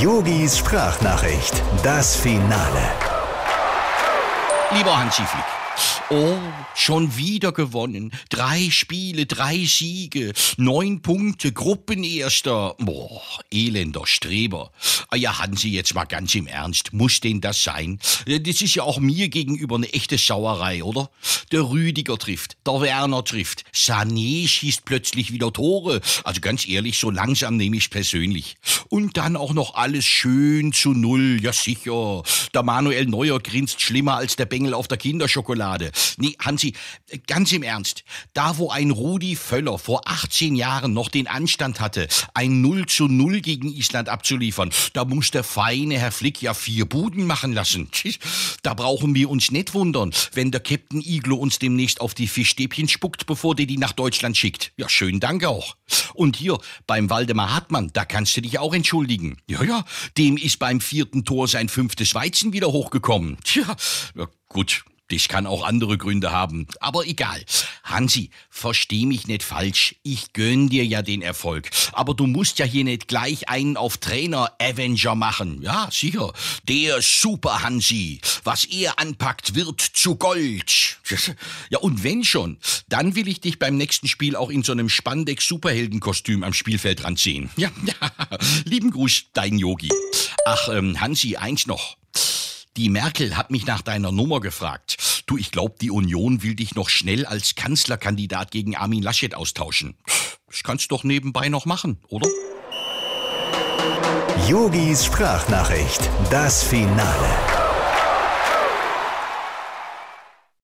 Yogis Sprachnachricht, das Finale. Lieber Hansi Flick. Oh, schon wieder gewonnen. Drei Spiele, drei Siege, neun Punkte, Gruppenerster. Boah, elender Streber. Ah ja, Hansi, jetzt mal ganz im Ernst. Muss denn das sein? Das ist ja auch mir gegenüber eine echte Sauerei, oder? Der Rüdiger trifft, der Werner trifft, Sané schießt plötzlich wieder Tore. Also ganz ehrlich, so langsam nehme ich persönlich. Und dann auch noch alles schön zu Null, ja sicher. Der Manuel Neuer grinst schlimmer als der Bengel auf der Kinderschokolade. Nee, Hansi, ganz im Ernst. Da, wo ein Rudi Völler vor 18 Jahren noch den Anstand hatte, ein 0 zu 0 gegen Island abzuliefern, da muss der feine Herr Flick ja vier Buden machen lassen. Da brauchen wir uns nicht wundern, wenn der Captain Iglo uns demnächst auf die Fischstäbchen spuckt, bevor der die nach Deutschland schickt. Ja, schönen Dank auch. Und hier, beim Waldemar Hartmann, da kannst du dich auch entschuldigen. Ja, ja, dem ist beim vierten Tor sein fünftes Weizen wieder hochgekommen. Tja, ja, gut, das kann auch andere Gründe haben. Aber egal. Hansi, versteh mich nicht falsch. Ich gönn dir ja den Erfolg. Aber du musst ja hier nicht gleich einen auf Trainer Avenger machen. Ja, sicher. Der Super Hansi. Was er anpackt, wird zu Gold. Ja, und wenn schon, dann will ich dich beim nächsten Spiel auch in so einem Spandex-Superheldenkostüm am Spielfeldrand sehen. Ja, ja. Lieben Gruß, dein Yogi. Ach, ähm, Hansi, eins noch. Die Merkel hat mich nach deiner Nummer gefragt. Du, ich glaube, die Union will dich noch schnell als Kanzlerkandidat gegen Armin Laschet austauschen. Das kannst du doch nebenbei noch machen, oder? Yogis Sprachnachricht, das Finale.